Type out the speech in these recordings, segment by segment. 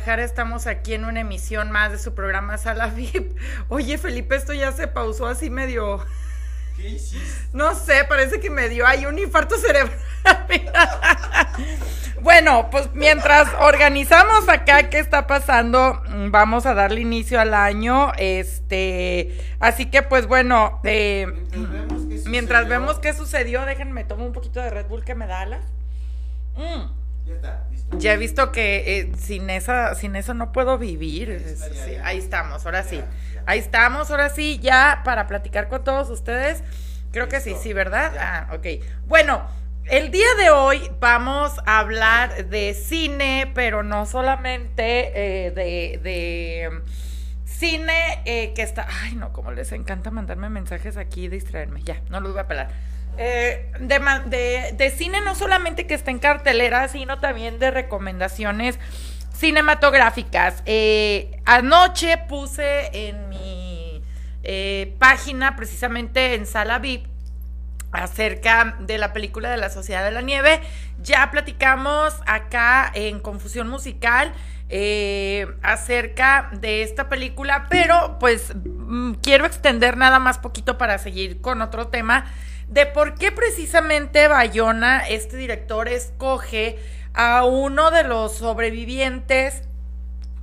Guadalajara estamos aquí en una emisión más de su programa Sala VIP. Oye, Felipe, esto ya se pausó así medio. ¿Qué hiciste? No sé, parece que me dio ahí un infarto cerebral. bueno, pues mientras organizamos acá qué está pasando, vamos a darle inicio al año. Este, así que pues bueno, eh, Mientras vemos qué mientras sucedió. vemos qué sucedió, déjenme tomo un poquito de Red Bull que me da alas. Mm. Ya está, listo. Ya he visto que eh, sin esa, sin eso no puedo vivir. está, ya, Sí, ya. ahí estamos, ahora sí. Ya. Ahí estamos, ahora sí, ya para platicar con todos ustedes. Creo que sí, sí, ¿verdad? Ah, ok. Bueno, el día de hoy vamos a hablar de cine, pero no solamente eh, de, de um, cine eh, que está. Ay, no, como les encanta mandarme mensajes aquí y distraerme. Ya, no los voy a pelar. Eh, de, cine no solamente que está en cartelera, sino también de recomendaciones cinematográficas. Eh, anoche puse en mi eh, página, precisamente en Sala VIP, acerca de la película de la Sociedad de la Nieve. Ya platicamos acá en Confusión Musical eh, acerca de esta película, pero pues mm, quiero extender nada más poquito para seguir con otro tema de por qué precisamente Bayona, este director, escoge a uno de los sobrevivientes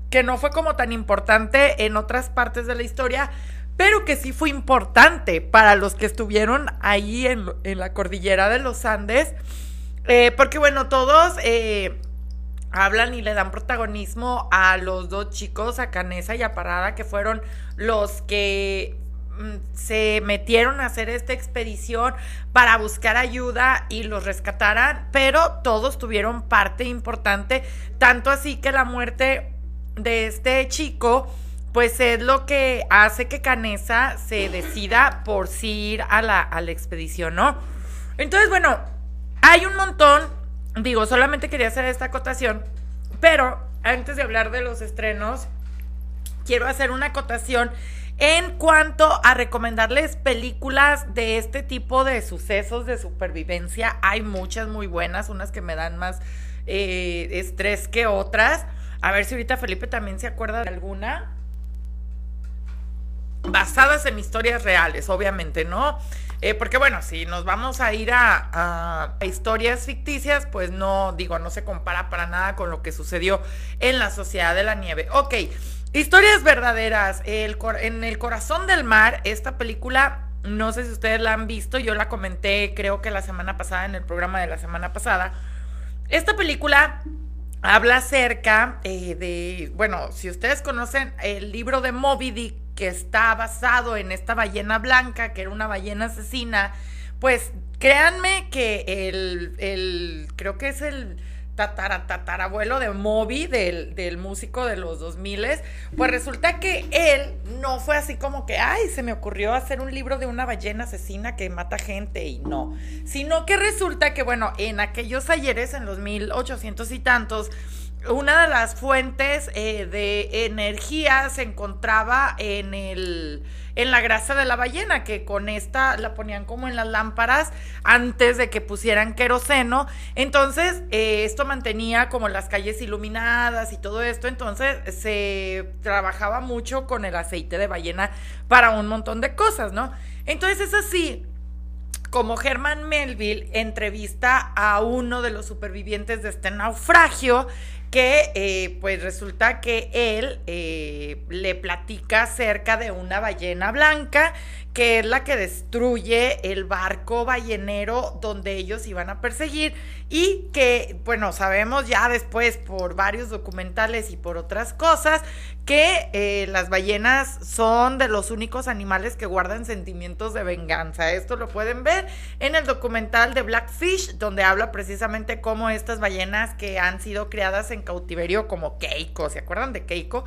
que no fue como tan importante en otras partes de la historia, pero que sí fue importante para los que estuvieron ahí en, la cordillera de los Andes. Eh, porque bueno, todos eh, hablan y le dan protagonismo a los dos chicos, a Canesa y a Parada, que fueron los que se metieron a hacer esta expedición para buscar ayuda y los rescataran, pero todos tuvieron parte importante, tanto así que la muerte de este chico, pues es lo que hace que Canesa se decida por sí ir a la, a la expedición, ¿no? Entonces, bueno, hay un montón, digo, solamente quería hacer esta acotación, pero antes de hablar de los estrenos, quiero hacer una acotación en cuanto a recomendarles películas de este tipo de sucesos de supervivencia. Hay muchas muy buenas, unas que me dan más eh, estrés que otras. A ver si ahorita Felipe también se acuerda de alguna. Basadas en historias reales, obviamente, ¿no? Eh, porque bueno, si nos vamos a ir a, a- historias ficticias, pues no, digo, no se compara para nada con lo que sucedió en la Sociedad de la Nieve. Ok, historias verdaderas. En el corazón del mar, esta película, no sé si ustedes la han visto, yo la comenté creo que la semana pasada, en el programa de la semana pasada. Esta película habla acerca eh, de, bueno, si ustedes conocen el libro de Moby Dick, que está basado en esta ballena blanca, que era una ballena asesina, pues créanme que el, el creo que es el tatara, tatarabuelo de Moby, del, del músico de los 2000, pues resulta que él no fue así como que, ay, se me ocurrió hacer un libro de una ballena asesina que mata gente y no, sino que resulta que, bueno, en aquellos ayeres, en los 1800 y tantos, una de las fuentes eh, de energía se encontraba en el en la grasa de la ballena, que con esta la ponían como en las lámparas antes de que pusieran queroseno. Entonces, eh, esto mantenía como las calles iluminadas y todo esto. Entonces, se trabajaba mucho con el aceite de ballena para un montón de cosas, ¿no? Entonces, es así como Herman Melville entrevista a uno de los supervivientes de este naufragio que eh, pues resulta que él eh, le platica acerca de una ballena blanca que es la que destruye el barco ballenero donde ellos iban a perseguir y que, bueno, sabemos ya después por varios documentales y por otras cosas que eh, las ballenas son de los únicos animales que guardan sentimientos de venganza. Esto lo pueden ver en el documental de Blackfish, donde habla precisamente cómo estas ballenas que han sido criadas en cautiverio como Keiko, ¿se acuerdan de Keiko?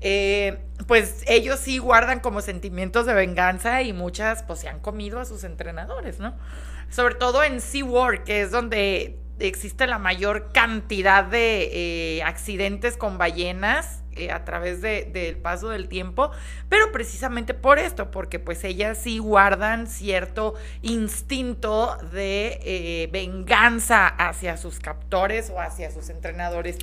Eh, pues ellos sí guardan como sentimientos de venganza y muchas pues se han comido a sus entrenadores, ¿no? Sobre todo en SeaWorld, que es donde existe la mayor cantidad de eh, accidentes con ballenas eh, a través del paso del tiempo, pero precisamente por esto, porque pues ellas sí guardan cierto instinto de venganza hacia sus captores o hacia sus entrenadores.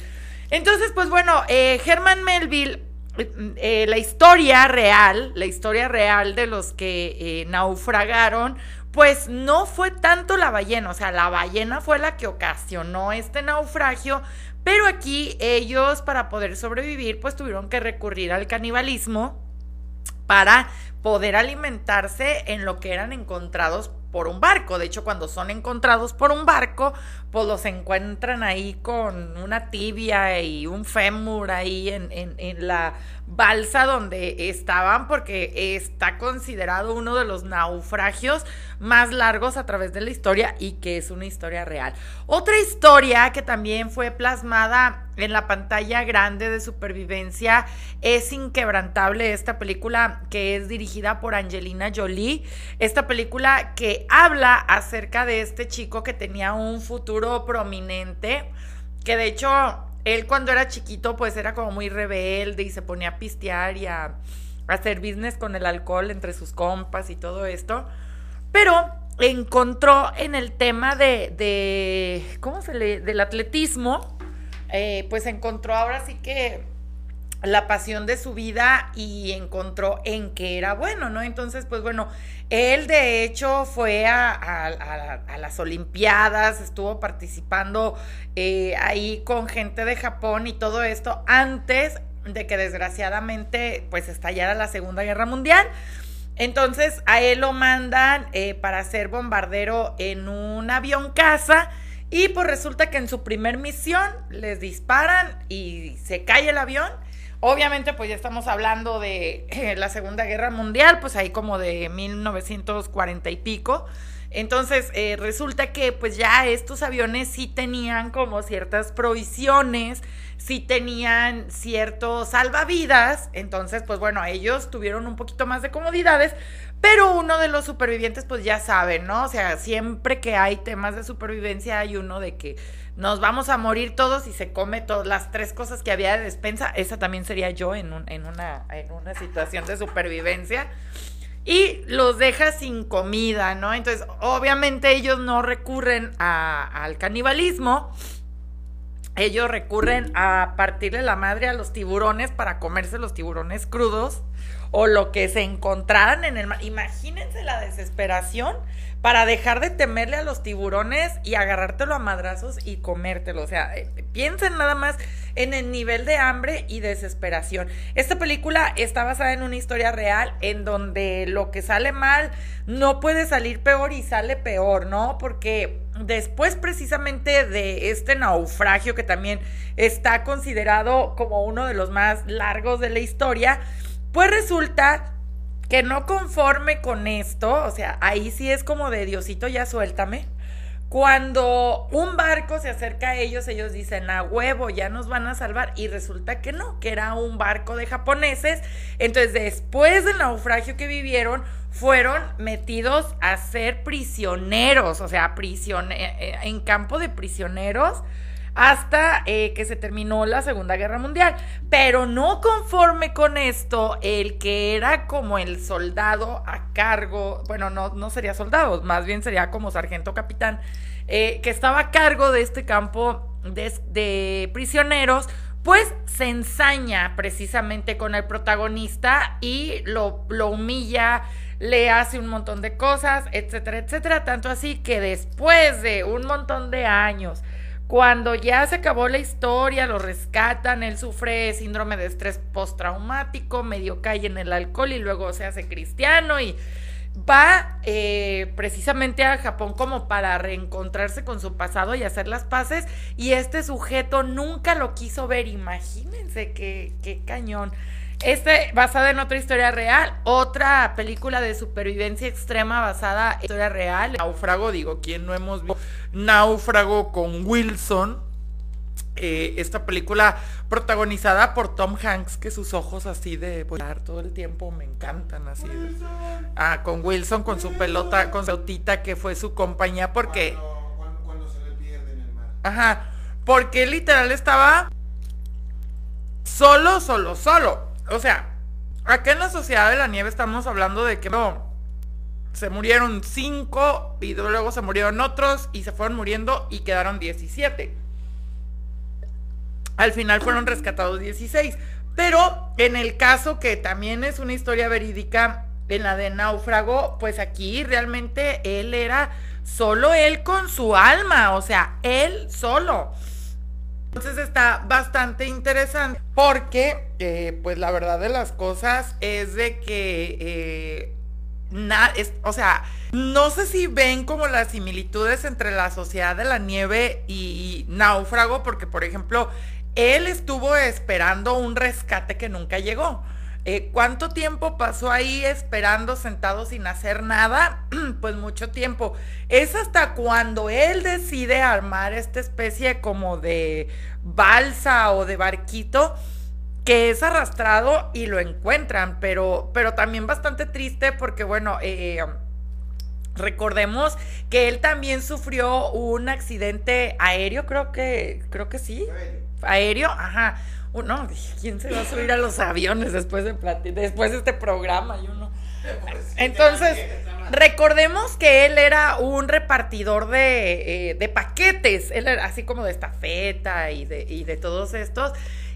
Entonces, pues bueno, Herman Melville eh, la historia real, la historia real de los que eh, naufragaron, pues no fue tanto la ballena, o sea, la ballena fue la que ocasionó este naufragio, pero aquí ellos para poder sobrevivir, pues tuvieron que recurrir al canibalismo para poder alimentarse en lo que eran encontrados por un barco. De hecho, cuando son encontrados por un barco, pues los encuentran ahí con una tibia y un fémur ahí en, en, la balsa donde estaban, porque está considerado uno de los naufragios más largos a través de la historia y que es una historia real. Otra historia que también fue plasmada en la pantalla grande de supervivencia. Es Inquebrantable, esta película que es dirigida por Angelina Jolie, esta película que habla acerca de este chico que tenía un futuro prominente, que de hecho él cuando era chiquito pues era como muy rebelde y se ponía a pistear y a, hacer business con el alcohol entre sus compas y todo esto, pero encontró en el tema de, de ¿cómo se le? del atletismo, eh, pues encontró ahora sí que la pasión de su vida y encontró en qué era bueno, ¿no? Entonces, pues bueno, él de hecho fue a, las Olimpiadas, estuvo participando eh, ahí con gente de Japón y todo esto antes de que desgraciadamente pues estallara la Segunda Guerra Mundial. Entonces a él lo mandan eh, para ser bombardero en un avión casa y pues resulta que en su primer misión les disparan y se cae el avión Obviamente, pues ya estamos hablando de eh, la Segunda Guerra Mundial, pues ahí como de 1940 y pico. Entonces, eh, resulta que pues ya estos aviones sí tenían como ciertas provisiones, sí tenían ciertos salvavidas. Entonces, pues bueno, ellos tuvieron un poquito más de comodidades, pero uno de los supervivientes, pues ya saben, ¿no? O sea, siempre que hay temas de supervivencia hay uno de que nos vamos a morir todos y se come todas las tres cosas que había de despensa. Esa también sería yo en, en, una, en una situación de supervivencia. Y los deja sin comida, ¿no? Entonces, obviamente ellos no recurren al canibalismo. Ellos recurren a partirle la madre a los tiburones para comerse los tiburones crudos o lo que se encontraran en el mar. Imagínense la desesperación para dejar de temerle a los tiburones y agarrártelo a madrazos y comértelo. O sea, eh, piensen nada más en el nivel de hambre y desesperación. Esta película está basada en una historia real en donde lo que sale mal no puede salir peor y sale peor, ¿no? Porque después precisamente de este naufragio que también está considerado como uno de los más largos de la historia, pues resulta que no conforme con esto, o sea, ahí sí es como de Diosito, ya suéltame. Cuando un barco se acerca a ellos, ellos dicen, a huevo, ya nos van a salvar. Y resulta que no, que era un barco de japoneses. Entonces, después del naufragio que vivieron, fueron metidos a ser prisioneros, o sea, eh, en campo de prisioneros hasta eh, que se terminó la Segunda Guerra Mundial. Pero no conforme con esto, el que era como el soldado a cargo, bueno, no, no sería soldado, más bien sería como sargento capitán, eh, que estaba a cargo de este campo de, prisioneros, pues se ensaña precisamente con el protagonista y lo, lo humilla, le hace un montón de cosas, etcétera, etcétera, tanto así que después de un montón de años, Cuando ya se acabó la historia, lo rescatan, él sufre síndrome de estrés postraumático, medio cae en el alcohol y luego se hace cristiano y va eh, precisamente a Japón como para reencontrarse con su pasado y hacer las paces y este sujeto nunca lo quiso ver, imagínense qué, qué cañón. Este, basada en otra historia real, otra película de supervivencia extrema basada en historia real. Náufrago, digo, ¿quién no hemos visto? Náufrago con Wilson. Eh, esta película protagonizada por Tom Hanks, que sus ojos así de volar todo el tiempo me encantan así. de- ah, con Wilson, con su pelota, con su pelotita que fue su compañía, porque... Cuando, cuando, cuando se le pierde en el mar. Ajá, porque literal estaba solo, solo, solo. O sea, acá en la Sociedad de la Nieve estamos hablando de que no, se murieron cinco y luego se murieron otros y se fueron muriendo y quedaron 17. Al final fueron rescatados 16. Pero en el caso que también es una historia verídica, en la de náufrago, pues aquí realmente él era solo él con su alma, o sea, él solo. Entonces está bastante interesante porque, eh, pues la verdad de las cosas es de que, eh, es- o sea, no sé si ven como las similitudes entre la sociedad de la nieve y náufrago, porque por ejemplo, él estuvo esperando un rescate que nunca llegó. Eh, ¿Cuánto tiempo pasó ahí esperando sentado sin hacer nada? pues mucho tiempo. Es hasta cuando él decide armar esta especie como de balsa o de barquito que es arrastrado y lo encuentran, pero, pero también bastante triste porque, bueno, eh, recordemos que él también sufrió un accidente aéreo, creo que, creo que sí, aéreo, ajá. Uno, ¿quién se va a subir a los aviones después de después de este programa? Yo no. Entonces, recordemos que él era un repartidor de, eh, de paquetes, él era así como de estafeta y de, y de todos estos.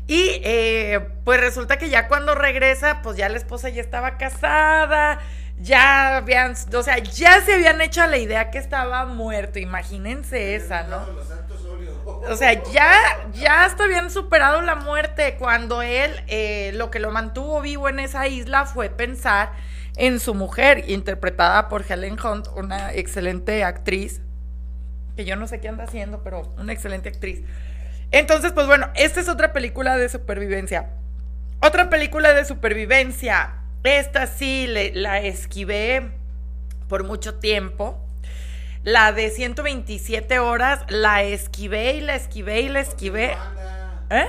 Y eh, pues resulta que ya cuando regresa, pues ya la esposa ya estaba casada, ya habían, o sea, ya se habían hecho a la idea que estaba muerto, imagínense esa, ¿no? Los santos óleos. O sea, ya, ya hasta habían superado la muerte cuando él eh, lo que lo mantuvo vivo en esa isla fue pensar en su mujer, interpretada por Helen Hunt, una excelente actriz, que yo no sé qué anda haciendo, pero una excelente actriz. Entonces, pues bueno, esta es otra película de supervivencia. Otra película de supervivencia. Esta sí le- la esquivé por mucho tiempo. La de 127 horas la esquivé y la esquivé y la esquivé. ¿Eh?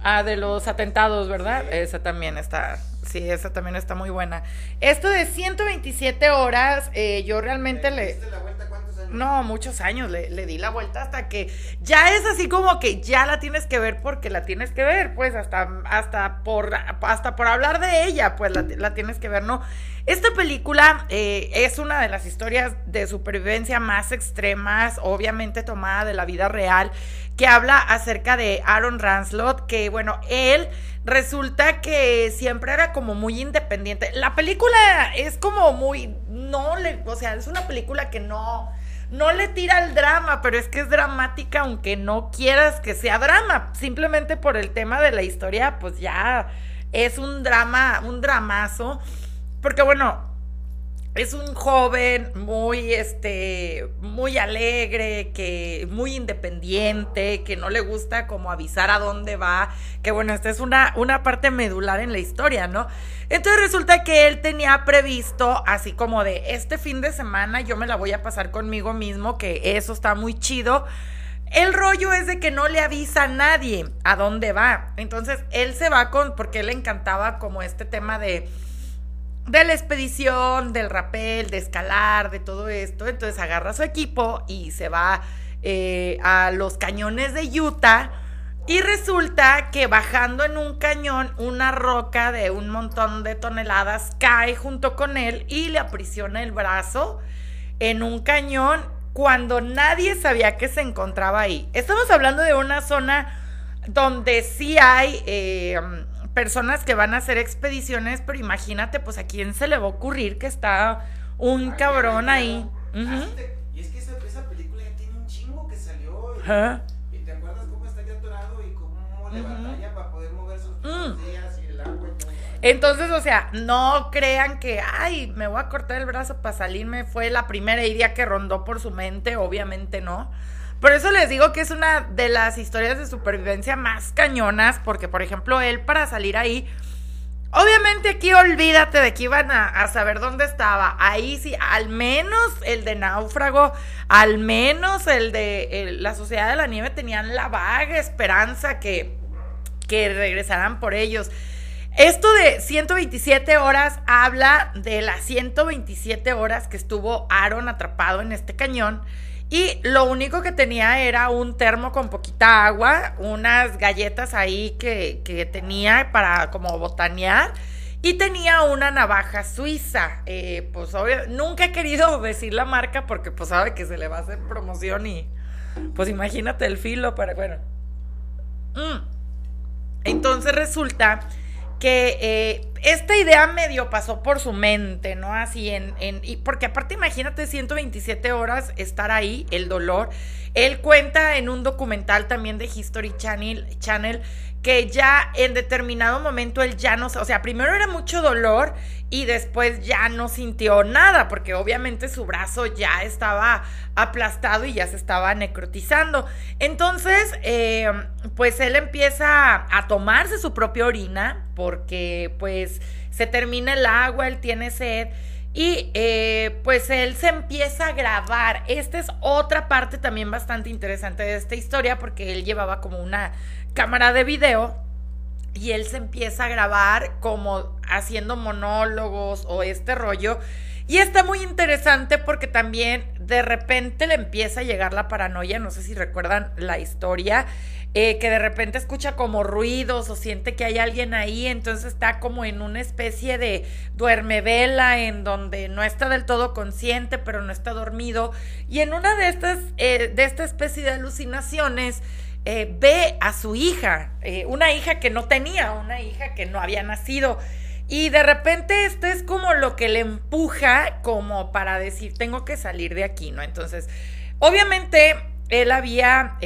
Ah, de los atentados, ¿verdad? Sí. Esa también está. Sí, esa también está muy buena. Esto de 127 horas, eh, yo realmente ¿Le le. la vuelta cuántos años? No, muchos años le, le di la vuelta hasta que ya es así como que ya la tienes que ver porque la tienes que ver, pues hasta, hasta, por, hasta por hablar de ella, pues la, la tienes que ver, ¿no? Esta película eh, es una de las historias de supervivencia más extremas, obviamente tomada de la vida real, que habla acerca de Aaron Ranslot, que bueno, él resulta que siempre era como muy independiente. La película es como muy, no le, o sea, es una película que no, no le tira al drama, pero es que es dramática aunque no quieras que sea drama, simplemente por el tema de la historia, pues ya es un drama, un dramazo, porque bueno, es un joven muy este muy alegre que muy independiente que no le gusta como avisar a dónde va que bueno esta es una una parte medular en la historia no entonces resulta que él tenía previsto así como de este fin de semana yo me la voy a pasar conmigo mismo que eso está muy chido el rollo es de que no le avisa a nadie a dónde va. Entonces él se va con porque él le encantaba como este tema de de la expedición, del rapel, de escalar, de todo esto. Entonces agarra su equipo y se va eh, a los cañones de Utah. Y resulta que bajando en un cañón, una roca de un montón de toneladas cae junto con él y le aprisiona el brazo en un cañón cuando nadie sabía que se encontraba ahí. Estamos hablando de una zona donde sí hay eh, personas que van a hacer expediciones, pero imagínate, pues a quién se le va a ocurrir que está un cabrón ahí. Ah, sí te- Y es que esa, esa película Ajá. ¿Y te acuerdas cómo está ya atorado y cómo le batalla para poder mover sus Mm. días y el agua y todo? Entonces, o sea, no crean que, ay, me voy a cortar el brazo para salirme. Fue la primera idea que rondó por su mente, obviamente no. Por eso les digo que es una de las historias de supervivencia más cañonas, porque, por ejemplo, él para salir ahí, obviamente aquí olvídate de que iban a, saber dónde estaba. Ahí sí, al menos el de náufrago, al menos el de la Sociedad de la Nieve tenían la vaga esperanza que, que regresaran por ellos. Esto de 127 horas habla de las 127 horas que estuvo Aaron atrapado en este cañón. Y lo único que tenía era un termo con poquita agua, unas galletas ahí que, que tenía para como botanear. Y tenía una navaja suiza. Eh, pues obvio, nunca he querido decir la marca porque pues sabe que se le va a hacer promoción y pues imagínate el filo para, bueno. Mm. Entonces resulta que eh, esta idea medio pasó por su mente, ¿no? Así en, en y porque aparte imagínate 127 horas estar ahí, el dolor. Él cuenta en un documental también de History Channel, Channel que ya en determinado momento él ya no, o sea, primero era mucho dolor y después ya no sintió nada, porque obviamente su brazo ya estaba aplastado y ya se estaba necrotizando. Entonces, eh, pues él empieza a tomarse su propia orina, porque pues se termina el agua, él tiene sed. Y eh, pues él se empieza a grabar. Esta es otra parte también bastante interesante de esta historia porque él llevaba como una cámara de video y él se empieza a grabar como haciendo monólogos o este rollo. Y está muy interesante porque también de repente le empieza a llegar la paranoia, no sé si recuerdan la historia, eh, que de repente escucha como ruidos o siente que hay alguien ahí, entonces está como en una especie de duermevela en donde no está del todo consciente, pero no está dormido. Y en una de estas, eh, de esta especie de alucinaciones, eh, ve a su hija, eh, una hija que no tenía, una hija que no había nacido. Y de repente esto es como lo que le empuja como para decir, tengo que salir de aquí, ¿no? Entonces, obviamente él había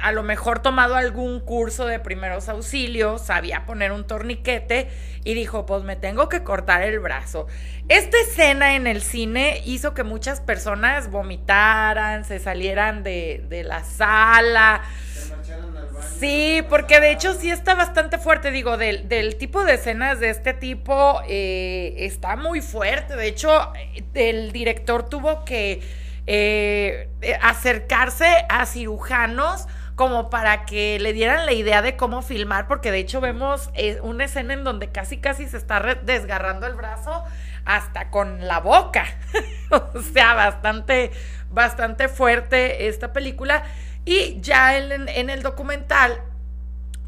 a lo mejor tomado algún curso de primeros auxilios, sabía poner un torniquete y dijo, pues me tengo que cortar el brazo. Esta escena en el cine hizo que muchas personas vomitaran, se salieran de, de la sala. Se marcharon. Sí, porque de hecho sí está bastante fuerte, digo, del, tipo de escenas de este tipo eh, está muy fuerte. De hecho, el director tuvo que eh, eh, acercarse a cirujanos como para que le dieran la idea de cómo filmar, porque de hecho vemos eh, una escena en donde casi casi se está desgarrando el brazo hasta con la boca. o sea, bastante, bastante fuerte esta película. Y ya en, en el documental,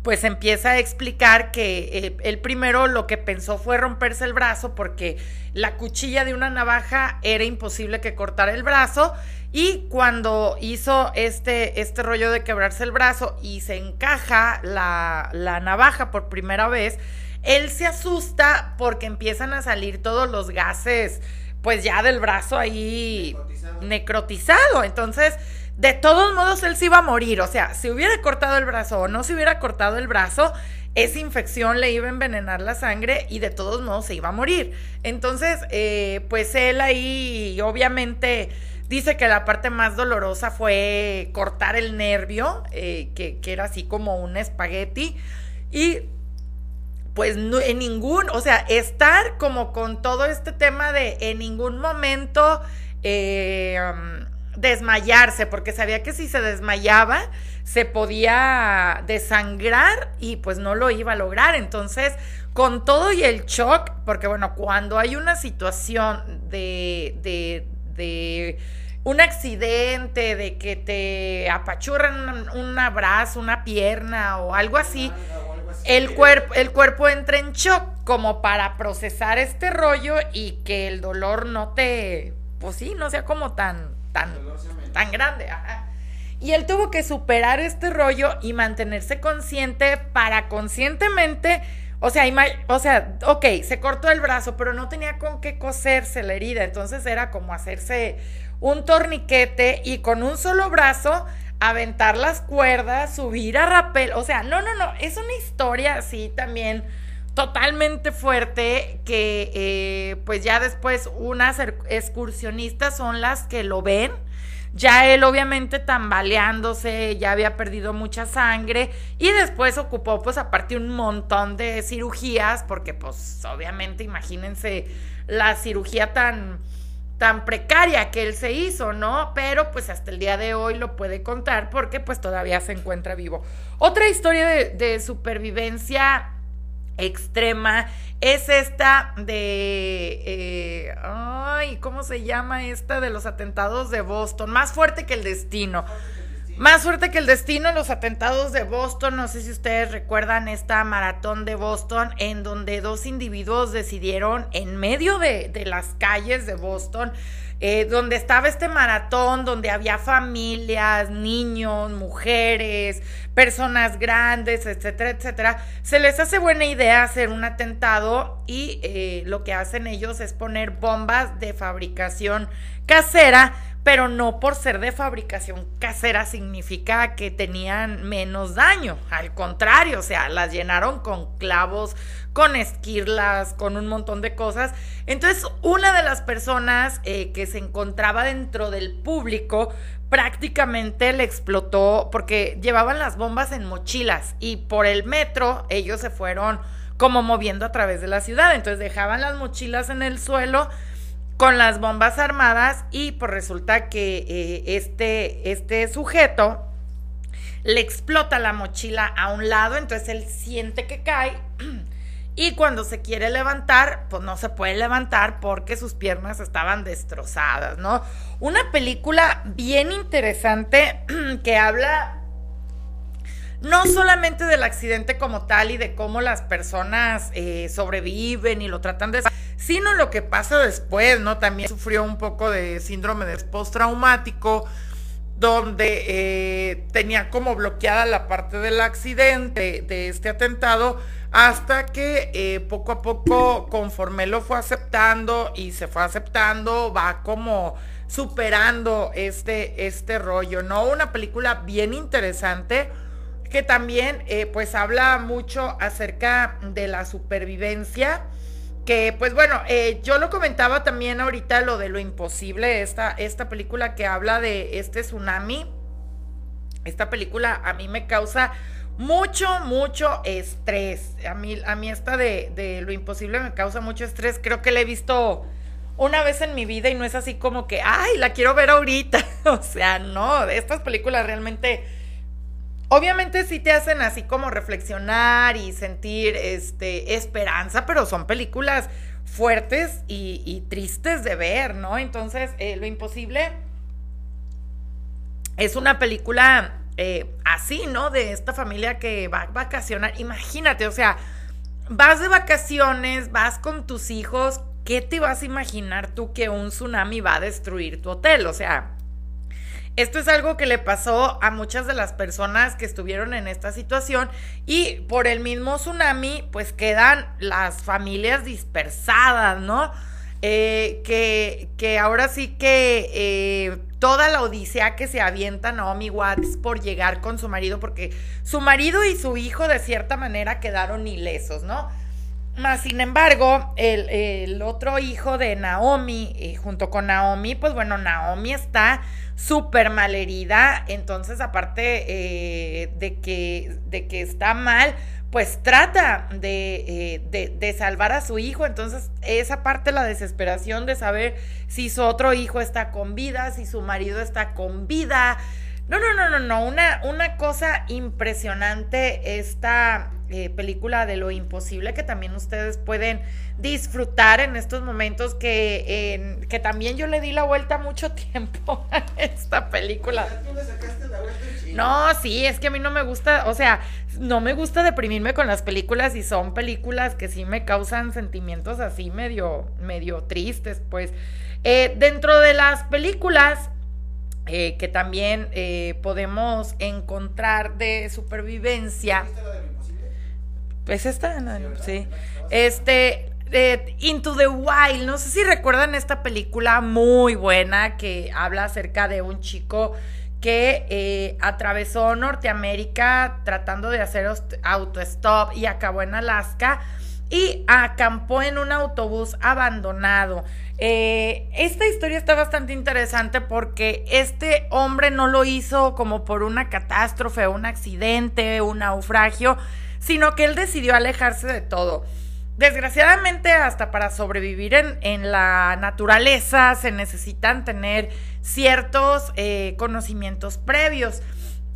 pues empieza a explicar que eh, él primero lo que pensó fue romperse el brazo porque la cuchilla de una navaja era imposible que cortara el brazo. Y cuando hizo este, este rollo de quebrarse el brazo y se encaja la, la navaja por primera vez, él se asusta porque empiezan a salir todos los gases, pues ya del brazo ahí Necrotizado. necrotizado. Entonces, de todos modos, él se iba a morir. O sea, si hubiera cortado el brazo o no se hubiera cortado el brazo, esa infección le iba a envenenar la sangre y de todos modos se iba a morir. Entonces, eh, pues él ahí obviamente dice que la parte más dolorosa fue cortar el nervio, eh, que, que era así como un espagueti. Y pues no, en ningún, o sea, estar como con todo este tema de en ningún momento eh, um, desmayarse, porque sabía que si se desmayaba se podía desangrar y pues no lo iba a lograr. Entonces, con todo y el shock, porque bueno, cuando hay una situación de, de, de un accidente, de que te apachurran un, abrazo, una pierna o algo así, Manga o algo así. el cuerpo, el cuerpo entra en shock como para procesar este rollo y que el dolor no te, pues sí, no sea como tan, tan, tan grande. ajá. Y él tuvo que superar este rollo y mantenerse consciente para conscientemente, o sea, o sea, ok, se cortó el brazo, pero no tenía con qué coserse la herida, entonces era como hacerse un torniquete y con un solo brazo aventar las cuerdas, subir a rapel, o sea, no, no, no, es una historia así también totalmente fuerte que eh, pues ya después unas excursionistas son las que lo ven. Ya él obviamente tambaleándose, ya había perdido mucha sangre y después ocupó pues aparte un montón de cirugías porque pues obviamente imagínense la cirugía tan tan precaria que él se hizo, ¿no? Pero pues hasta el día de hoy lo puede contar porque pues todavía se encuentra vivo. Otra historia de supervivencia extrema es esta de... Eh, ay, ¿cómo se llama esta de los atentados de Boston? Más fuerte que el destino. Más fuerte que el destino, los atentados de Boston. No sé si ustedes recuerdan esta maratón de Boston en donde dos individuos decidieron en medio de, de las calles de Boston eh, donde estaba este maratón, donde había familias, niños, mujeres, personas grandes, etcétera, etcétera, se les hace buena idea hacer un atentado y eh, lo que hacen ellos es poner bombas de fabricación casera pero no por ser de fabricación casera significa que tenían menos daño, al contrario, o sea, las llenaron con clavos, con esquirlas, con un montón de cosas. Entonces, una de las personas eh, que se encontraba dentro del público prácticamente le explotó porque llevaban las bombas en mochilas y por el metro ellos se fueron como moviendo a través de la ciudad, entonces dejaban las mochilas en el suelo con las bombas armadas y pues resulta que eh, este, este sujeto le explota la mochila a un lado, entonces él siente que cae y cuando se quiere levantar, pues no se puede levantar porque sus piernas estaban destrozadas, ¿no? Una película bien interesante que habla no solamente del accidente como tal y de cómo las personas eh, sobreviven y lo tratan de sino lo que pasa después, ¿no? También sufrió un poco de síndrome de postraumático, donde eh, tenía como bloqueada la parte del accidente, de este atentado, hasta que eh, poco a poco, conforme lo fue aceptando y se fue aceptando, va como superando este, este rollo, ¿no? Una película bien interesante que también eh, pues habla mucho acerca de la supervivencia, que pues bueno, eh, yo lo comentaba también ahorita lo de lo imposible, esta, esta película que habla de este tsunami, esta película a mí me causa mucho, mucho estrés. A mí, a mí esta de, de lo imposible me causa mucho estrés, creo que la he visto una vez en mi vida y no es así como que, ay, la quiero ver ahorita. o sea, no, estas películas realmente Obviamente sí te hacen así como reflexionar y sentir este, esperanza, pero son películas fuertes y, tristes de ver, ¿no? Entonces, eh, Lo Imposible es una película eh, así, ¿no? De esta familia que va a vacacionar. Imagínate, o sea, vas de vacaciones, vas con tus hijos, ¿qué te vas a imaginar tú que un tsunami va a destruir tu hotel? O sea, esto es algo que le pasó a muchas de las personas que estuvieron en esta situación y por el mismo tsunami pues quedan las familias dispersadas, ¿no? Eh, que, que, ahora sí que eh, toda la odisea que se avienta Naomi Watts por llegar con su marido, porque su marido y su hijo de cierta manera quedaron ilesos, ¿no? Más sin embargo, el, otro hijo de Naomi, eh, junto con Naomi, pues bueno, Naomi está súper malherida, entonces aparte eh, de, que, de que está mal, pues trata eh, de, de, salvar a su hijo, entonces esa parte la desesperación de saber si su otro hijo está con vida, si su marido está con vida. No, no, no, no, no, una, una cosa impresionante esta eh, película de lo imposible que también ustedes pueden disfrutar en estos momentos que, que también yo le di la vuelta mucho tiempo a esta película. No, sí, es que a mí no me gusta, o sea, no me gusta deprimirme con las películas y son películas que sí me causan sentimientos así medio, medio tristes, pues. Eh, dentro de las películas eh, que también podemos encontrar de supervivencia. ¿Es esta? sí. Este, eh, Into the Wild, no sé si recuerdan esta película muy buena que habla acerca de un chico que eh, atravesó Norteamérica tratando de hacer autostop y acabó en Alaska y acampó en un autobús abandonado. Eh, esta historia está bastante interesante porque este hombre no lo hizo como por una catástrofe, un accidente, un naufragio, sino que él decidió alejarse de todo. Desgraciadamente, hasta para sobrevivir en, la naturaleza se necesitan tener ciertos eh, conocimientos previos.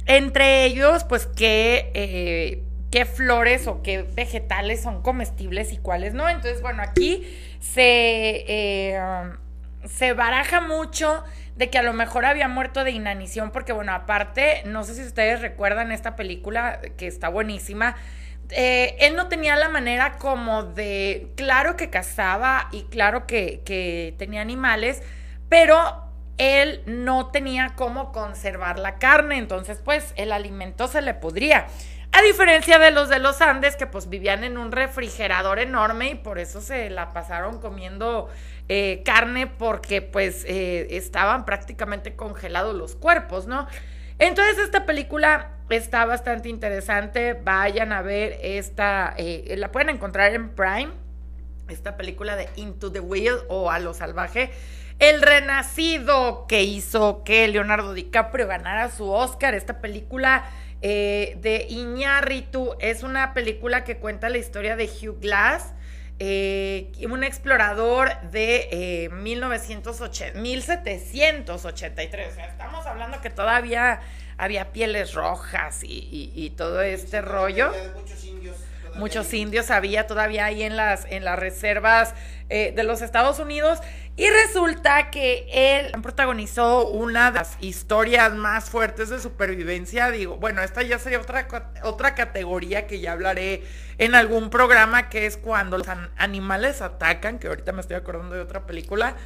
Entre ellos, pues, qué, eh, qué flores o qué vegetales son comestibles y cuáles no. Entonces, bueno, aquí se, eh, se baraja mucho de que a lo mejor había muerto de inanición, porque, bueno, aparte, no sé si ustedes recuerdan esta película que está buenísima. Eh, él no tenía la manera como de, claro que cazaba y claro que, que tenía animales, pero él no tenía cómo conservar la carne, entonces pues el alimento se le podría. A diferencia de los de los Andes, que pues vivían en un refrigerador enorme y por eso se la pasaron comiendo eh, carne porque pues eh, estaban prácticamente congelados los cuerpos, ¿no? Entonces esta película está bastante interesante, vayan a ver esta, eh, la pueden encontrar en Prime, esta película de Into the Wild o A lo Salvaje. El renacido que hizo que Leonardo DiCaprio ganara su Oscar. Esta película eh, de Iñárritu es una película que cuenta la historia de Hugh Glass, eh, un explorador de eh, 1980, 1783. O sea, estamos hablando que todavía había pieles rojas y, y- y todo este rollo de muchos indios. Muchos indios había todavía ahí en las, en las reservas eh, de los Estados Unidos. Y resulta que él protagonizó una de las historias más fuertes de supervivencia. Digo, bueno, esta ya sería otra, otra categoría que ya hablaré en algún programa, que es cuando los an- animales atacan, que ahorita me estoy acordando de otra película.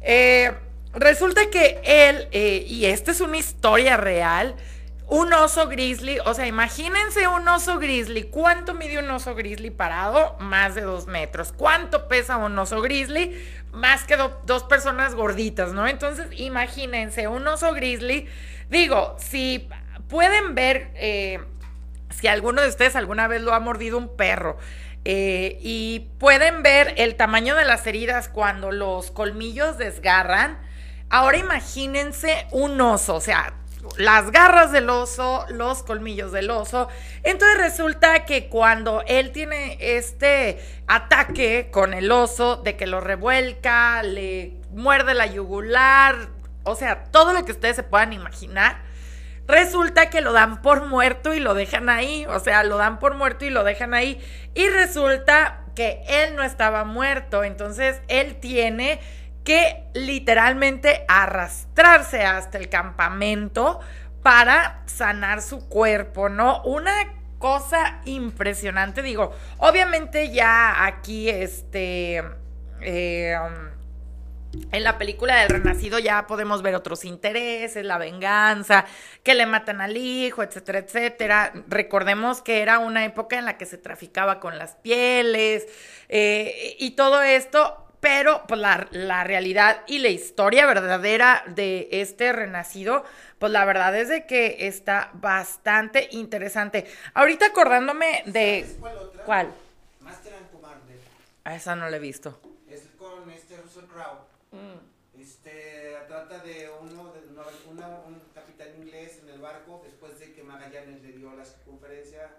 Eh, resulta que él, eh, y esta es una historia real, un oso grizzly, o sea, imagínense un oso grizzly. ¿Cuánto mide un oso grizzly parado? Más de dos metros. ¿Cuánto pesa un oso grizzly? Más que do- dos personas gorditas, ¿no? Entonces, imagínense un oso grizzly. Digo, si pueden ver, eh, si alguno de ustedes alguna vez lo ha mordido un perro. eh, y pueden ver el tamaño de las heridas cuando los colmillos desgarran. Ahora imagínense un oso, o sea, las garras del oso, los colmillos del oso. Entonces resulta que cuando él tiene este ataque con el oso, de que lo revuelca, le muerde la yugular, o sea, todo lo que ustedes se puedan imaginar. Resulta que lo dan por muerto y lo dejan ahí. O sea, lo dan por muerto y lo dejan ahí. Y resulta que él no estaba muerto. Entonces, él tiene que literalmente arrastrarse hasta el campamento para sanar su cuerpo, ¿no? Una cosa impresionante. Digo, obviamente ya aquí, este... eh, en la película del Renacido ya podemos ver otros intereses, la venganza, que le matan al hijo, etcétera, etcétera. Recordemos que era una época en la que se traficaba con las pieles eh, y todo esto, pero pues, la, la realidad y la historia verdadera de este Renacido, pues la verdad es de que está bastante interesante. Ahorita acordándome de... ¿Sabes cuál otra? ¿Cuál? Master and Commander. A esa no la he visto. Es con este Russell Crowe. Este, trata de uno, de una- una- un capitán inglés en el barco, después de que Magallanes le dio la circunferencia,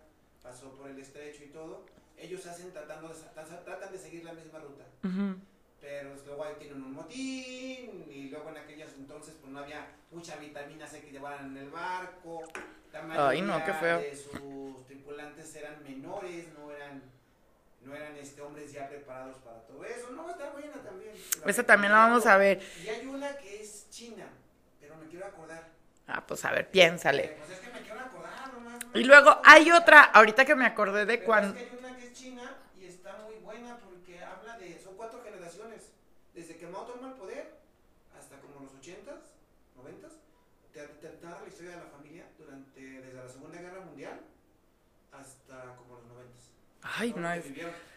pasó por el estrecho y todo. Ellos hacen tratando de, tratan de seguir la misma ruta. Ujú. Pero luego ahí tienen un motín y luego en aquellos entonces pues no había mucha vitamina C que llevaran en el barco. La Ay, no, qué mayoría feo. de sus tripulantes eran menores, no eran no eran este hombres ya preparados para todo eso. No, está buena también. Esa también la vamos a ver. Y hay una que es china, pero me quiero acordar. Ah, pues a ver, piénsale. Eh, Pues es que me quiero acordar nomás. no Y luego hay otra, ahorita que me acordé de cuando... Es que hay una que es china y está muy buena porque habla de. Son cuatro generaciones. Desde que Mao tomó el poder hasta como los 80s, 90s. Te, te narra la historia de la familia durante. Desde la Segunda Guerra Mundial hasta como los 90s. Ay, no es.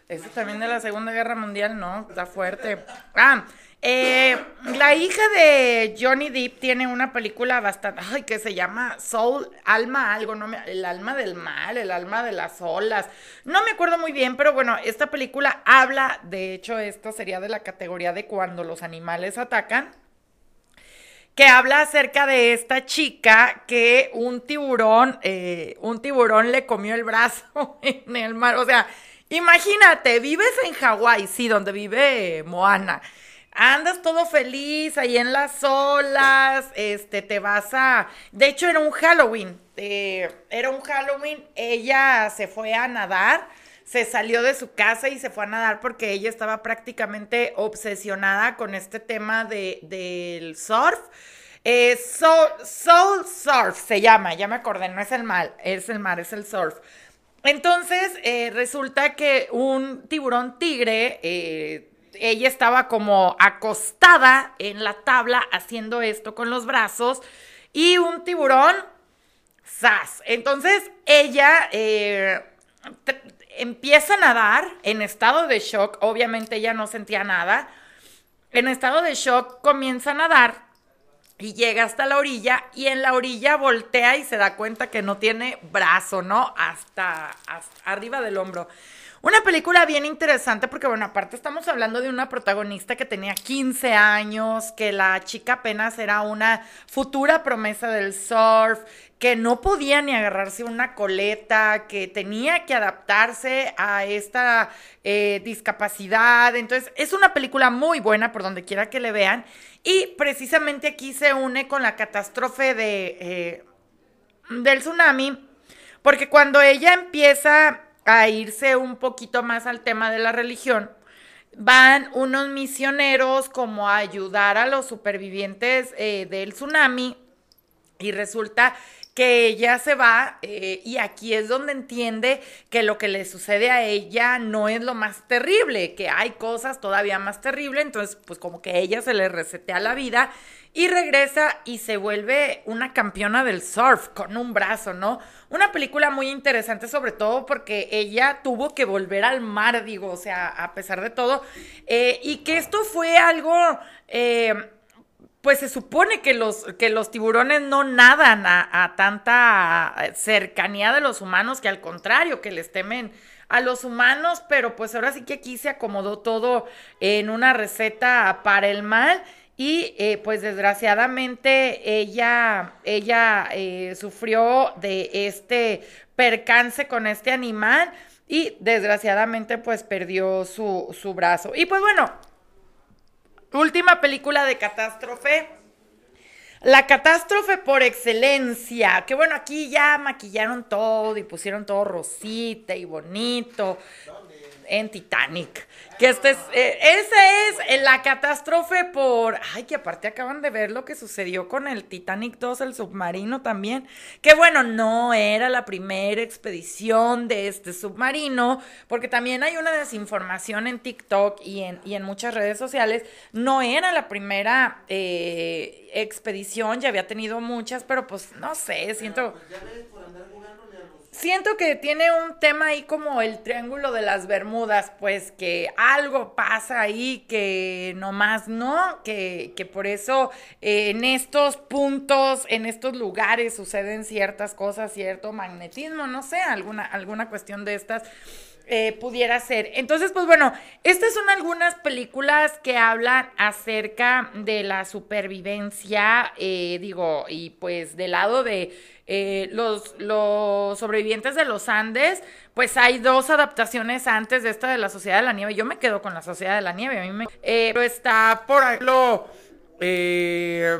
Eso también de la Segunda Guerra Mundial, no, está fuerte. Ah, eh, la hija de Johnny Depp tiene una película bastante, ay, que se llama Soul, Alma algo, no me, el alma del mal, el alma de las olas. No me acuerdo muy bien, pero bueno, esta película habla, de hecho, esto sería de la categoría de cuando los animales atacan que habla acerca de esta chica que un tiburón, eh, un tiburón le comió el brazo en el mar. O sea, imagínate, vives en Hawái, sí, donde vive Moana. Andas todo feliz ahí en las olas, este, te vas a... De hecho, era un Halloween, eh, era un Halloween, ella se fue a nadar, se salió de su casa y se fue a nadar porque ella estaba prácticamente obsesionada con este tema de, del surf. Eh, soul, soul Surf se llama, ya me acordé, no es el mal, es el mar, es el surf. Entonces, eh, resulta que un tiburón tigre, eh, ella estaba como acostada en la tabla haciendo esto con los brazos y un tiburón, ¡zas! Entonces, ella empieza a nadar en estado de shock, obviamente ella no sentía nada, en estado de shock comienza a nadar y llega hasta la orilla y en la orilla voltea y se da cuenta que no tiene brazo, ¿no? Hasta, hasta arriba del hombro. Una película bien interesante porque, bueno, aparte estamos hablando de una protagonista que tenía 15 años, que la chica apenas era una futura promesa del surf, que no podía ni agarrarse una coleta, que tenía que adaptarse a esta eh, discapacidad. Entonces, es una película muy buena por donde quiera que le vean. Y precisamente aquí se une con la catástrofe de, eh, del tsunami, porque cuando ella empieza a irse un poquito más al tema de la religión, van unos misioneros como a ayudar a los supervivientes eh, del tsunami y resulta que ella se va eh, y aquí es donde entiende que lo que le sucede a ella no es lo más terrible, que hay cosas todavía más terribles, entonces pues como que ella se le resetea la vida y regresa y se vuelve una campeona del surf con un brazo, ¿no? Una película muy interesante sobre todo porque ella tuvo que volver al mar, digo, o sea, a pesar de todo, eh, y que esto fue algo... Eh, pues se supone que los, que los tiburones no nadan a, a, tanta cercanía de los humanos, que al contrario, que les temen a los humanos, pero pues ahora sí que aquí se acomodó todo en una receta para el mal. Y eh, pues desgraciadamente ella, ella eh, sufrió de este percance con este animal y desgraciadamente pues perdió su, su brazo. Y pues bueno, Última película de catástrofe. La catástrofe por excelencia. Que bueno, aquí ya maquillaron todo y pusieron todo rosita y bonito. En Titanic. Que este es, eh, esa es la catástrofe por. Ay, que aparte acaban de ver lo que sucedió con el Titanic 2, el submarino también. Que bueno, no era la primera expedición de este submarino, porque también hay una desinformación en TikTok y en, y en muchas redes sociales. No era la primera eh, expedición, ya había tenido muchas, pero pues no sé, siento. Siento que tiene un tema ahí como el triángulo de las Bermudas, pues que algo pasa ahí que nomás no, que, que por eso eh, en estos puntos, en estos lugares suceden ciertas cosas, cierto magnetismo, no sé, alguna, alguna cuestión de estas. Eh, pudiera ser. Entonces, pues bueno, estas son algunas películas que hablan acerca de la supervivencia, eh, digo, y pues del lado de eh, los, los sobrevivientes de los Andes, pues hay dos adaptaciones antes de esta de la Sociedad de la Nieve. Yo me quedo con la Sociedad de la Nieve, a mí me... pero está por ejemplo... Eh,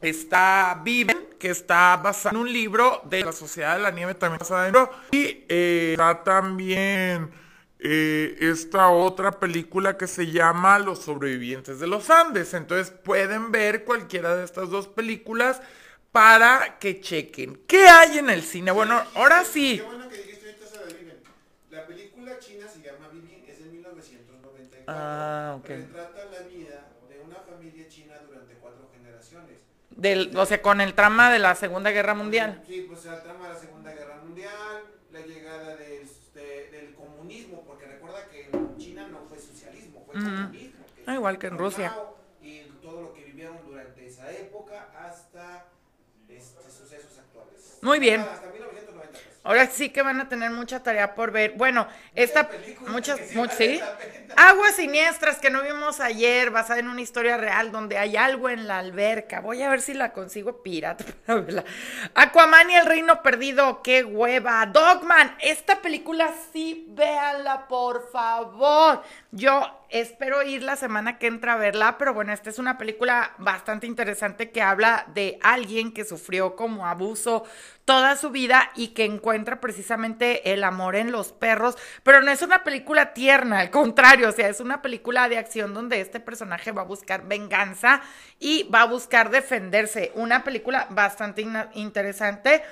está Viven, que está basado en un libro de la Sociedad de la Nieve, también basada en libro. Y eh, está también eh, esta otra película que se llama Los sobrevivientes de los Andes. Entonces pueden ver cualquiera de estas dos películas para que chequen. ¿Qué hay en el cine? Bueno, ahora sí. Qué bueno que dijiste. La película china se llama Viven, es de 1994. Ah, ok. Retrata la vida una familia china durante cuatro generaciones. Del, o sea, con el trama de la Segunda Guerra Mundial. Sí, pues el trama de la Segunda Guerra Mundial, la llegada del, de, este, del comunismo, porque recuerda que en China no fue socialismo, fue uh -huh. comunismo. Que ah, igual que en Rusia. Y todo lo que vivieron durante esa época hasta este, sucesos actuales. Muy bien. Hasta, hasta Ahora sí que van a tener mucha tarea por ver. Bueno, esta muchas sí. Aguas siniestras que no vimos ayer, basada en una historia real donde hay algo en la alberca. Voy a ver si la consigo pirata para verla. Aquaman y el reino perdido, qué hueva. Dogman, esta película sí véanla, por favor. Yo espero ir la semana que entra a verla, pero bueno, esta es una película bastante interesante que habla de alguien que sufrió como abuso toda su vida y que encuentra precisamente el amor en los perros, pero no es una película tierna, al contrario, o sea, es una película de acción donde este personaje va a buscar venganza y va a buscar defenderse. Una película bastante interesante.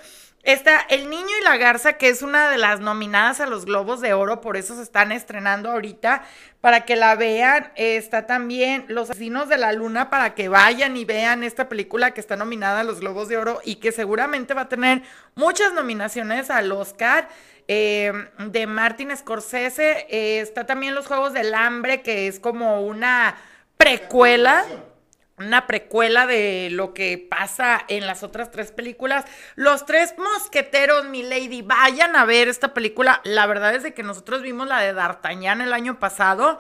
Está El Niño y la Garza, que es una de las nominadas a los Globos de Oro, por eso se están estrenando ahorita, para que la vean. Está también Los Asesinos de la Luna, para que vayan y vean esta película que está nominada a los Globos de Oro y que seguramente va a tener muchas nominaciones al Oscar. eh, de Martin Scorsese. Eh, está también Los Juegos del Hambre, que es como una precuela una precuela de lo que pasa en las otras tres películas. Los tres mosqueteros, mi lady, vayan a ver esta película. La verdad es de que nosotros vimos la de D'Artagnan el año pasado.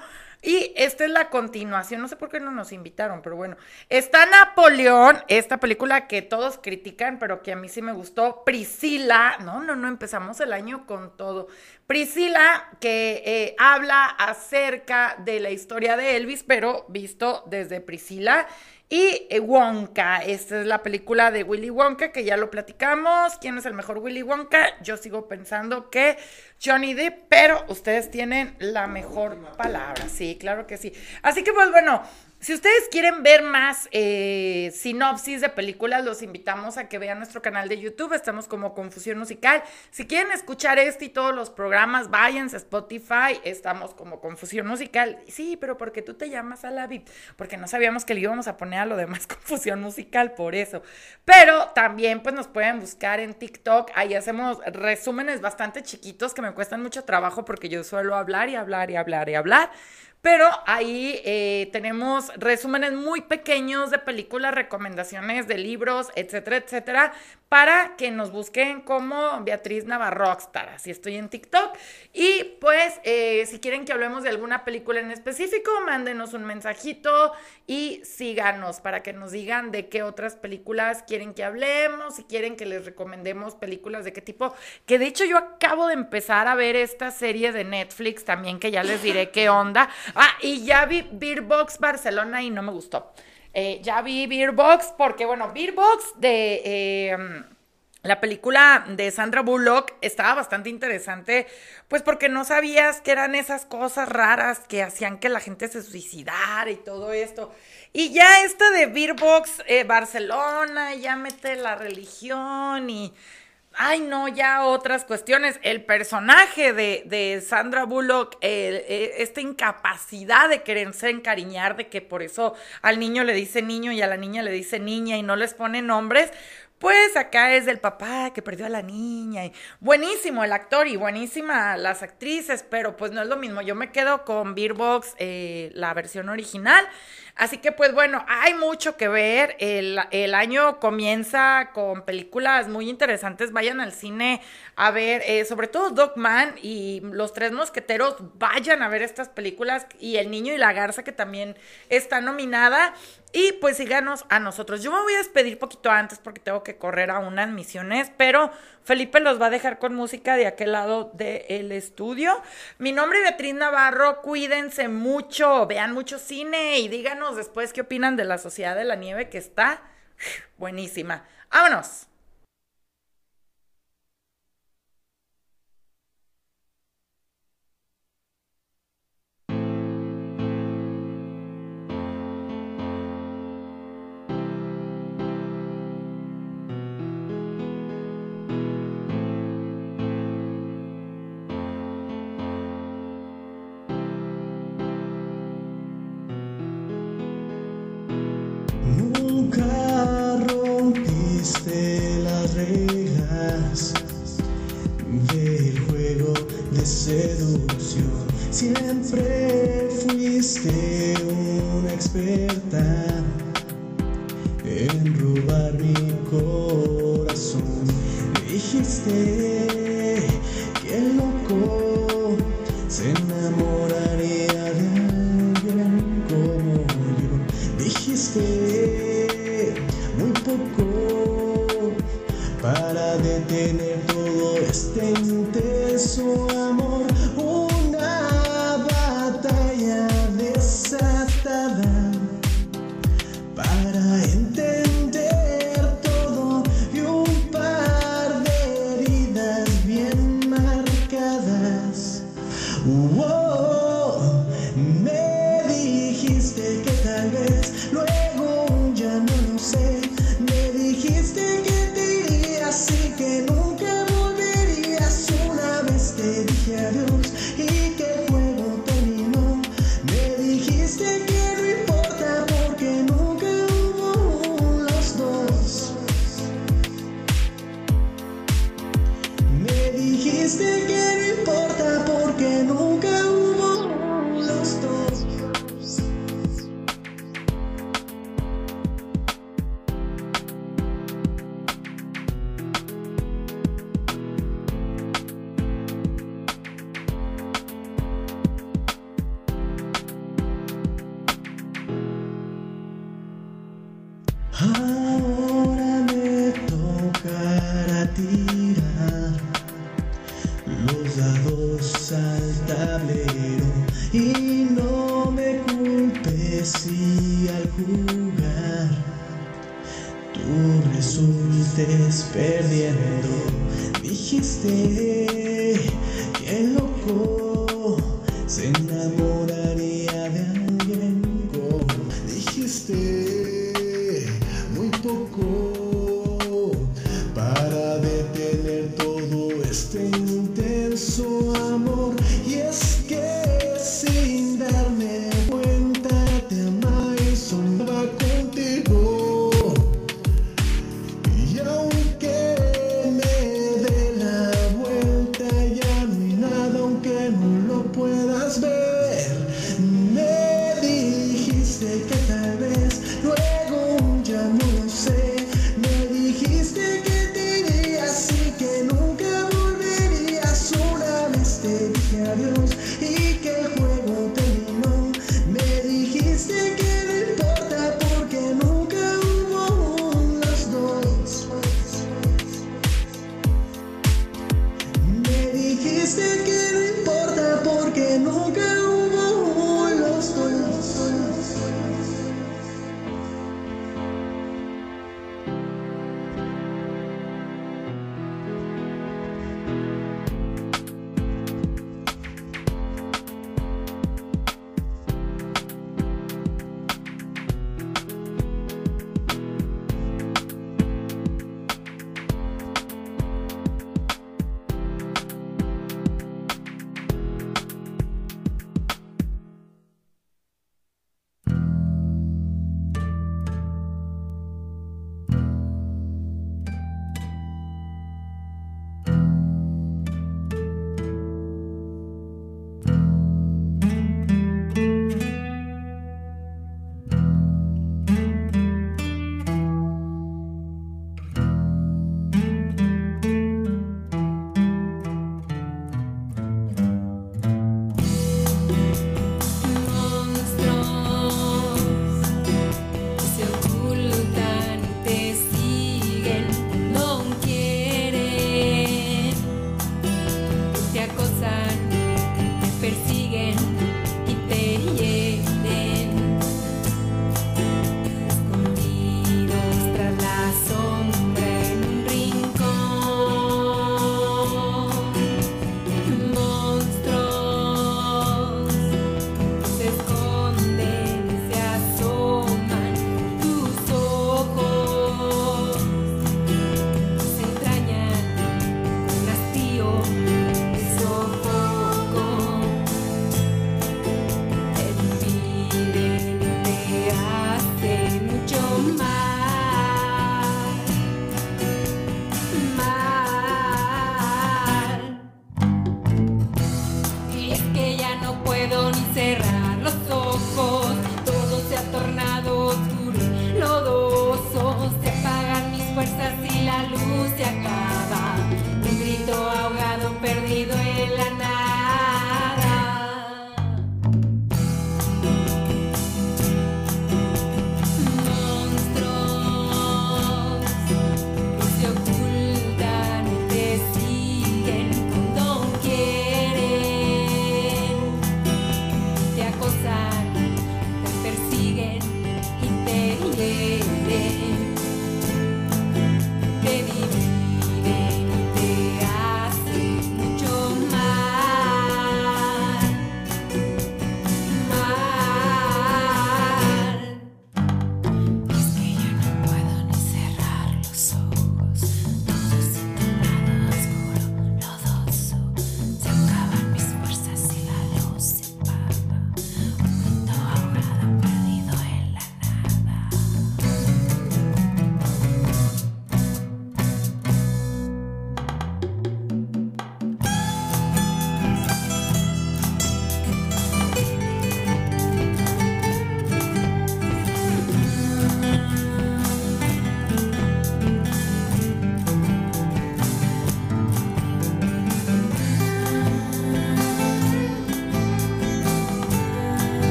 Y esta es la continuación, no sé por qué no nos invitaron, pero bueno. Está Napoleón, esta película que todos critican, pero que a mí sí me gustó. Priscila, no, no, no, empezamos el año con todo. Priscila, que eh, habla acerca de la historia de Elvis, pero visto desde Priscila. Y eh, Wonka, esta es la película de Willy Wonka, que ya lo platicamos. ¿Quién es el mejor Willy Wonka? Yo sigo pensando que Johnny Depp, pero ustedes tienen la mejor palabra. Sí, claro que sí. Así que pues bueno, si ustedes quieren ver más eh, sinopsis de películas, los invitamos a que vean nuestro canal de YouTube. Estamos como Confusión Musical. Si quieren escuchar este y todos los programas, váyanse a Spotify. Estamos como Confusión Musical. Sí, pero porque tú te llamas a la VIP. Porque no sabíamos que le íbamos a poner a lo demás Confusión Musical, por eso. Pero también pues nos pueden buscar en TikTok. Ahí hacemos resúmenes bastante chiquitos que me cuestan mucho trabajo porque yo suelo hablar y hablar y hablar y hablar. Pero ahí eh, tenemos resúmenes muy pequeños de películas, recomendaciones de libros, etcétera, etcétera, para que nos busquen como Beatriz Navarrockstar. Así estoy en TikTok. Y pues, eh, si quieren que hablemos de alguna película en específico, mándenos un mensajito y síganos para que nos digan de qué otras películas quieren que hablemos, si quieren que les recomendemos películas de qué tipo. Que de hecho yo acabo de empezar a ver esta serie de Netflix también, que ya les diré qué onda. Ah, y ya vi Beer Box Barcelona y no me gustó. Eh, ya vi Beer Box porque, bueno, Beer Box de... eh, la película de Sandra Bullock estaba bastante interesante, pues porque no sabías que eran esas cosas raras que hacían que la gente se suicidara y todo esto. Y ya esta de Beer Box eh, Barcelona, ya mete la religión y... Ay, no, ya otras cuestiones. El personaje de, de Sandra Bullock, eh, esta incapacidad de quererse encariñar, de que por eso al niño le dice niño y a la niña le dice niña y no les pone nombres, pues acá es del papá que perdió a la niña. Y buenísimo el actor y buenísima las actrices, pero pues no es lo mismo. Yo me quedo con Beerbox, eh, la versión original. Así que pues bueno, hay mucho que ver. El, año comienza con películas muy interesantes. Vayan al cine a ver, eh, sobre todo Dogman y Los Tres Mosqueteros. Vayan a ver estas películas y El Niño y la Garza que también está nominada. Y pues síganos a nosotros. Yo me voy a despedir poquito antes porque tengo que correr a unas misiones, pero Felipe los va a dejar con música de aquel lado del estudio. Mi nombre es Beatriz Navarro, cuídense mucho, vean mucho cine y díganos después qué opinan de la Sociedad de la Nieve que está buenísima. ¡Vámonos! de las reglas del juego de seducción. Siempre fuiste una experta en robar mi corazón. Dijiste los dados al tablero y no me culpes si al jugar tú resultes perdiendo. Dijiste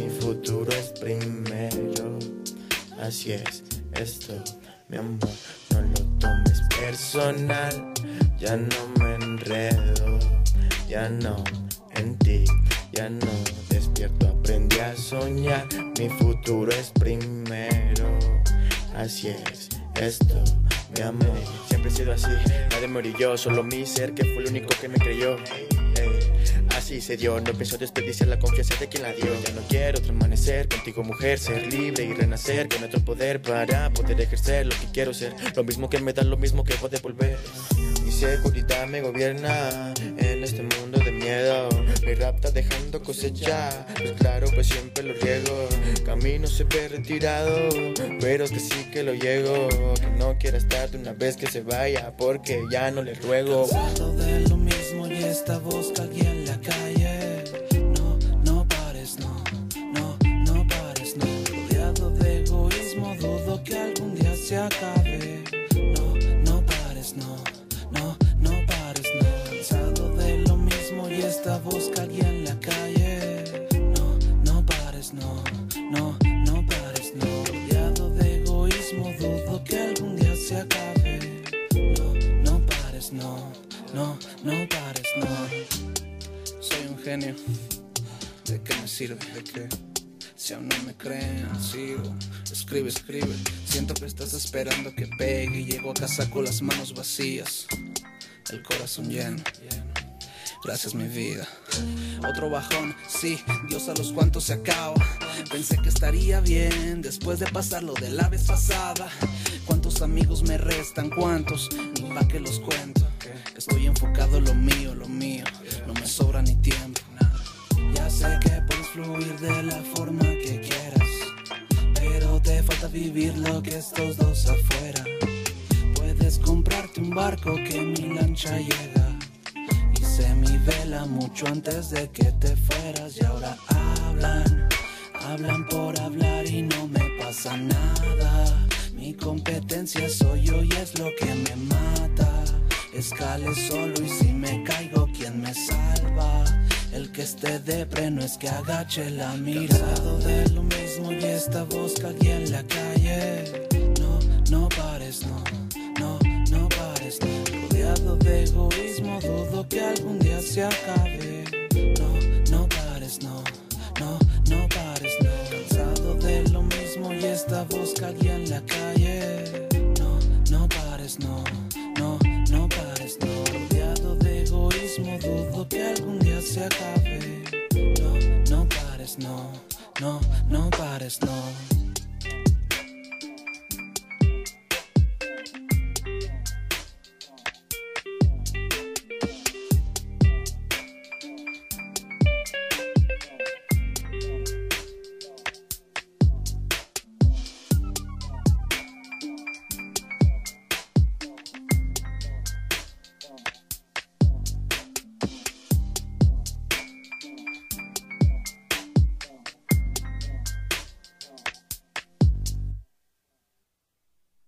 mi futuro es primero. Así es, esto, mi amor, no lo tomes personal. Ya no me enredo, ya no en ti, ya no despierto. Aprendí a soñar, mi futuro es primero. Así es, esto, mi amor. Siempre he sido así, nadie me orilló, solo mi ser que fue el único que me creyó. Así se dio, no pienso desperdiciar la confianza de quien la dio. Ya no quiero otro contigo, mujer, ser libre y renacer con otro poder para poder ejercer lo que quiero ser. Lo mismo que me da, lo mismo que puede volver. Mi seguridad me gobierna en este mundo de miedo. Mi rap está dejando cosecha, pues claro, pues siempre lo riego. Camino se ve retirado, pero que sí que lo llego. Que no quiera estar de una vez que se vaya, porque ya no le ruego. Esta voz que en la calle. No, no pares, no, no, no pares, no. Rodeado de egoísmo, dudo que algún día se acabe. No, no pares, no, no, no pares, no. Cansado de lo mismo y esta voz que en la calle. No, no pares, no, no, no pares, no. Rodeado de egoísmo, dudo que algún día se acabe. No, no pares, no, no, no pares, no. Soy un genio. ¿De qué me sirve? ¿De qué? Si aún no me creen, sigo. Escribe, escribe. Siento que estás esperando que pegue. Y llego a casa con las manos vacías. El corazón lleno. Gracias, mi vida. Otro bajón, sí, Dios a los cuantos se acaba. Pensé que estaría bien después de pasar lo de la vez pasada. ¿Cuántos amigos me restan? ¿Cuántos? Ni pa' que los cuento. Estoy enfocado en lo mío, lo mío. No me sobra ni tiempo. Ya sé que puedes fluir de la forma que quieras. Pero te falta vivir lo que estos dos afuera. Puedes comprarte un barco que mi lancha llega. Hice mi vela mucho antes de que te fueras y ahora hablan, hablan por hablar y no me pasa nada. Mi competencia soy yo y es lo que me mata. Escale solo y si me caigo, ¿quién me salva? El que esté de es que agache la mirada. Cansado de lo mismo y esta voz alguien en la calle. No, no pares, no, no, no pares. Rodeado de egoísmo, dudo que algún día se acabe. No, no pares, no, no, no pares, no. Cansado de lo mismo y esta voz alguien en la calle. No, no pares, no egoísmo, dudo que algún día se acabe. No, no pares, no, no, no pares, no.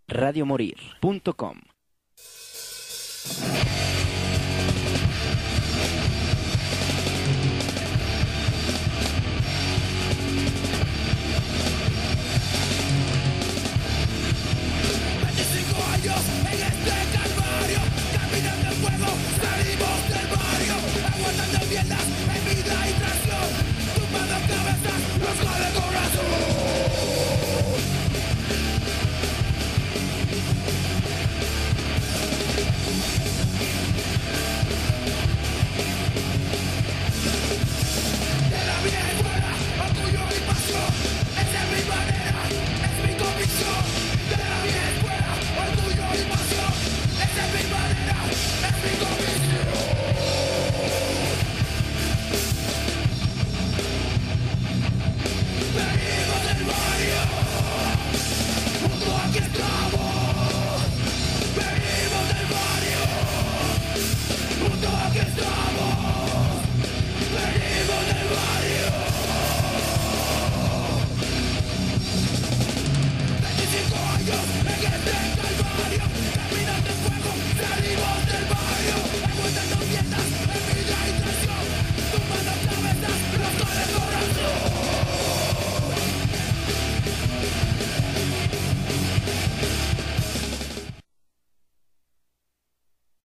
radiomorir.com